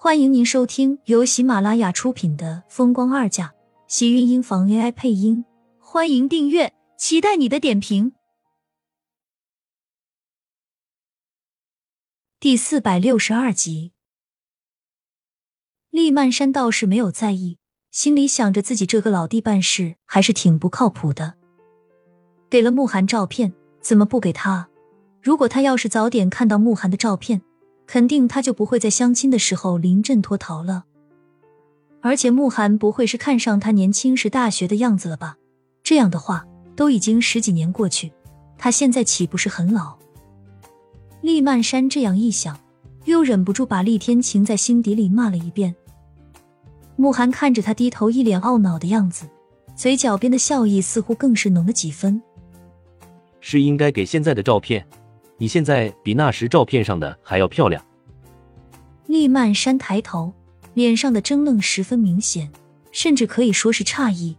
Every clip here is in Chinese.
欢迎您收听由喜马拉雅出品的《风光二嫁》，喜运音房 AI 配音。欢迎订阅，期待你的点评。第四百六十二集，厉曼山倒是没有在意，心里想着自己这个老弟办事还是挺不靠谱的。给了慕寒照片，怎么不给他？如果他要是早点看到慕寒的照片。肯定他就不会在相亲的时候临阵脱逃了，而且慕寒不会是看上他年轻时大学的样子了吧？这样的话，都已经十几年过去，他现在岂不是很老？厉曼山这样一想，又忍不住把厉天晴在心底里骂了一遍。慕寒看着他低头一脸懊恼的样子，嘴角边的笑意似乎更是浓了几分。是应该给现在的照片。你现在比那时照片上的还要漂亮。厉曼山抬头，脸上的怔愣十分明显，甚至可以说是诧异。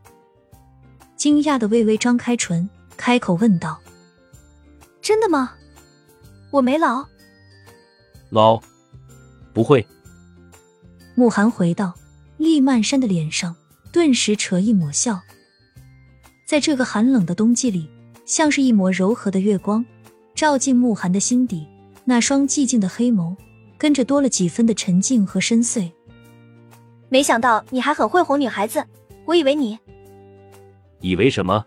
惊讶的微微张开唇，开口问道：“真的吗？我没老？”“老？不会。”慕寒回道。厉曼山的脸上顿时扯一抹笑，在这个寒冷的冬季里，像是一抹柔和的月光。照进慕寒的心底，那双寂静的黑眸跟着多了几分的沉静和深邃。没想到你还很会哄女孩子，我以为你……以为什么？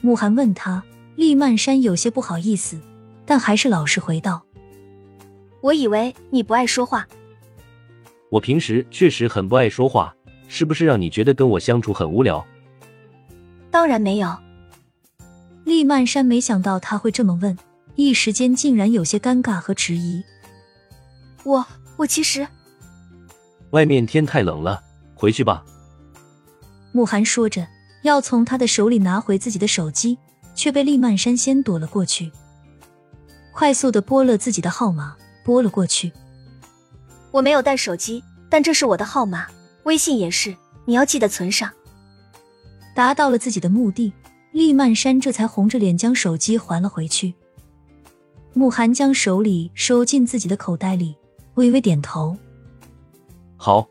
慕寒问他，厉曼山有些不好意思，但还是老实回道：“我以为你不爱说话。我平时确实很不爱说话，是不是让你觉得跟我相处很无聊？当然没有。”厉曼山没想到他会这么问，一时间竟然有些尴尬和迟疑。我我其实……外面天太冷了，回去吧。慕寒说着，要从他的手里拿回自己的手机，却被厉曼山先躲了过去，快速的拨了自己的号码，拨了过去。我没有带手机，但这是我的号码，微信也是，你要记得存上。达到了自己的目的。厉曼山这才红着脸将手机还了回去。慕寒将手里收进自己的口袋里，微微点头：“好，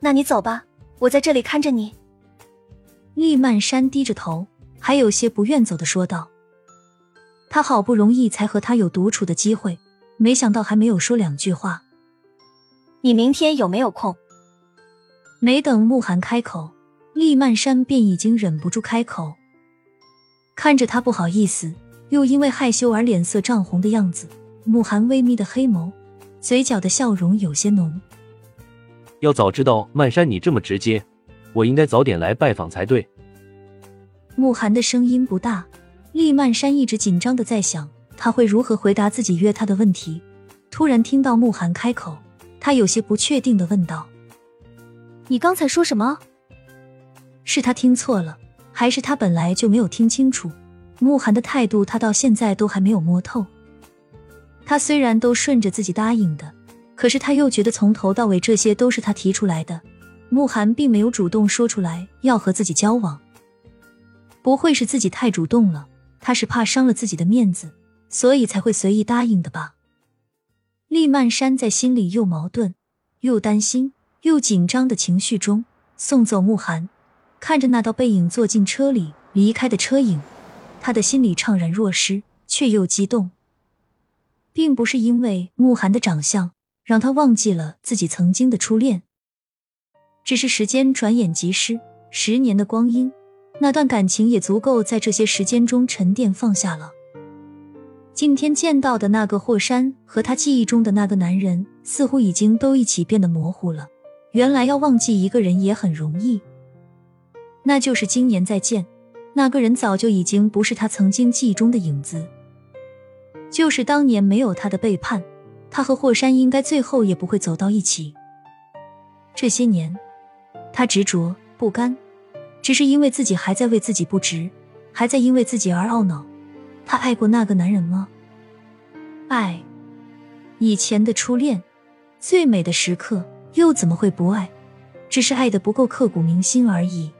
那你走吧，我在这里看着你。”厉曼山低着头，还有些不愿走的说道：“他好不容易才和他有独处的机会，没想到还没有说两句话。你明天有没有空？”没等慕寒开口。厉曼山便已经忍不住开口，看着他不好意思又因为害羞而脸色涨红的样子，慕寒微眯的黑眸，嘴角的笑容有些浓。要早知道曼山你这么直接，我应该早点来拜访才对。慕寒的声音不大，厉曼山一直紧张的在想他会如何回答自己约他的问题。突然听到慕寒开口，他有些不确定的问道：“你刚才说什么？”是他听错了，还是他本来就没有听清楚？慕寒的态度，他到现在都还没有摸透。他虽然都顺着自己答应的，可是他又觉得从头到尾这些都是他提出来的。慕寒并没有主动说出来要和自己交往，不会是自己太主动了？他是怕伤了自己的面子，所以才会随意答应的吧？厉曼山在心里又矛盾、又担心、又紧张的情绪中送走慕寒。看着那道背影坐进车里离开的车影，他的心里怅然若失，却又激动。并不是因为慕寒的长相让他忘记了自己曾经的初恋，只是时间转眼即逝，十年的光阴，那段感情也足够在这些时间中沉淀放下了。今天见到的那个霍山和他记忆中的那个男人，似乎已经都一起变得模糊了。原来要忘记一个人也很容易。那就是今年再见，那个人早就已经不是他曾经记忆中的影子。就是当年没有他的背叛，他和霍山应该最后也不会走到一起。这些年，他执着不甘，只是因为自己还在为自己不值，还在因为自己而懊恼。他爱过那个男人吗？爱，以前的初恋，最美的时刻，又怎么会不爱？只是爱的不够刻骨铭心而已。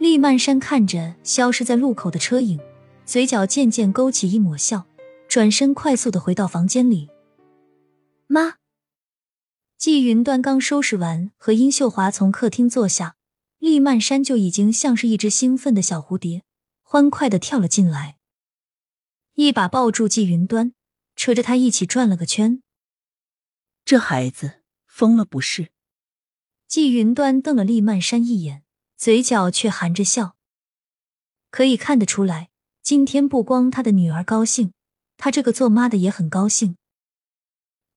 厉曼山看着消失在路口的车影，嘴角渐渐勾起一抹笑，转身快速的回到房间里。妈。季云端刚收拾完，和殷秀华从客厅坐下，厉曼山就已经像是一只兴奋的小蝴蝶，欢快的跳了进来，一把抱住季云端，扯着他一起转了个圈。这孩子疯了不是？季云端瞪了厉曼山一眼，嘴角却含着笑。可以看得出来，今天不光他的女儿高兴，他这个做妈的也很高兴。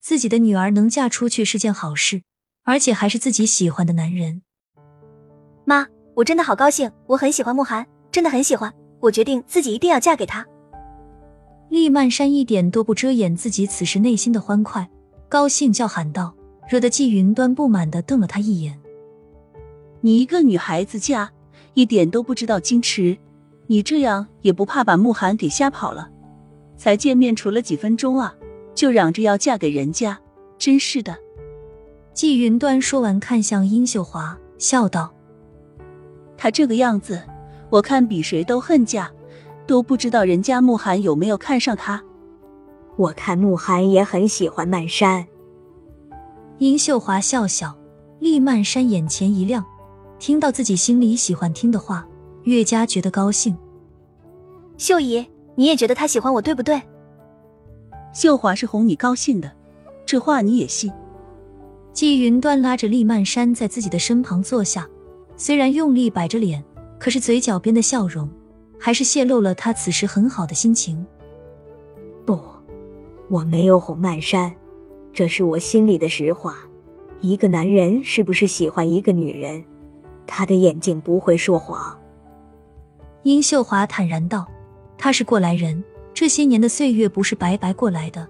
自己的女儿能嫁出去是件好事，而且还是自己喜欢的男人。妈，我真的好高兴，我很喜欢慕寒，真的很喜欢。我决定自己一定要嫁给他。厉曼山一点都不遮掩自己此时内心的欢快，高兴叫喊道，惹得季云端不满的瞪了他一眼：“你一个女孩子嫁，一点都不知道矜持，你这样也不怕把慕寒给吓跑了？才见面处了几分钟啊！”就嚷着要嫁给人家，真是的。季云端说完，看向殷秀华，笑道：“他这个样子，我看比谁都恨嫁，都不知道人家慕寒有没有看上他。我看慕寒也很喜欢曼山。”殷秀华笑笑，厉曼山眼前一亮，听到自己心里喜欢听的话，越加觉得高兴。秀姨，你也觉得他喜欢我，对不对？秀华是哄你高兴的，这话你也信？季云端拉着厉曼山在自己的身旁坐下，虽然用力摆着脸，可是嘴角边的笑容还是泄露了他此时很好的心情。不，我没有哄曼山，这是我心里的实话。一个男人是不是喜欢一个女人，他的眼睛不会说谎。殷秀华坦然道：“他是过来人。”这些年的岁月不是白白过来的，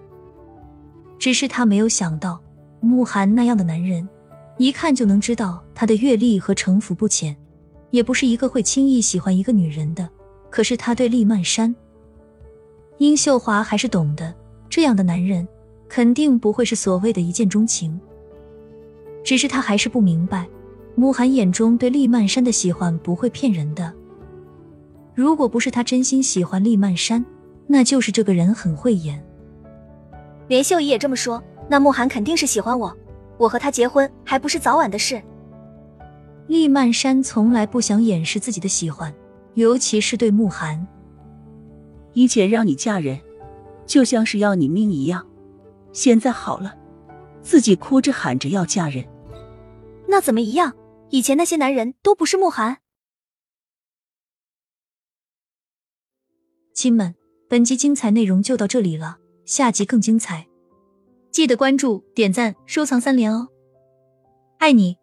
只是他没有想到，慕寒那样的男人，一看就能知道他的阅历和城府不浅，也不是一个会轻易喜欢一个女人的。可是他对厉曼山，殷秀华还是懂的，这样的男人肯定不会是所谓的一见钟情。只是他还是不明白，慕寒眼中对厉曼山的喜欢不会骗人的。如果不是他真心喜欢厉曼山，那就是这个人很会演，连秀姨也这么说，那慕寒肯定是喜欢我，我和他结婚还不是早晚的事。厉曼山从来不想掩饰自己的喜欢，尤其是对慕寒。以前让你嫁人，就像是要你命一样，现在好了，自己哭着喊着要嫁人，那怎么一样？以前那些男人都不是慕寒。亲们。本集精彩内容就到这里了，下集更精彩，记得关注、点赞、收藏三连哦！爱你。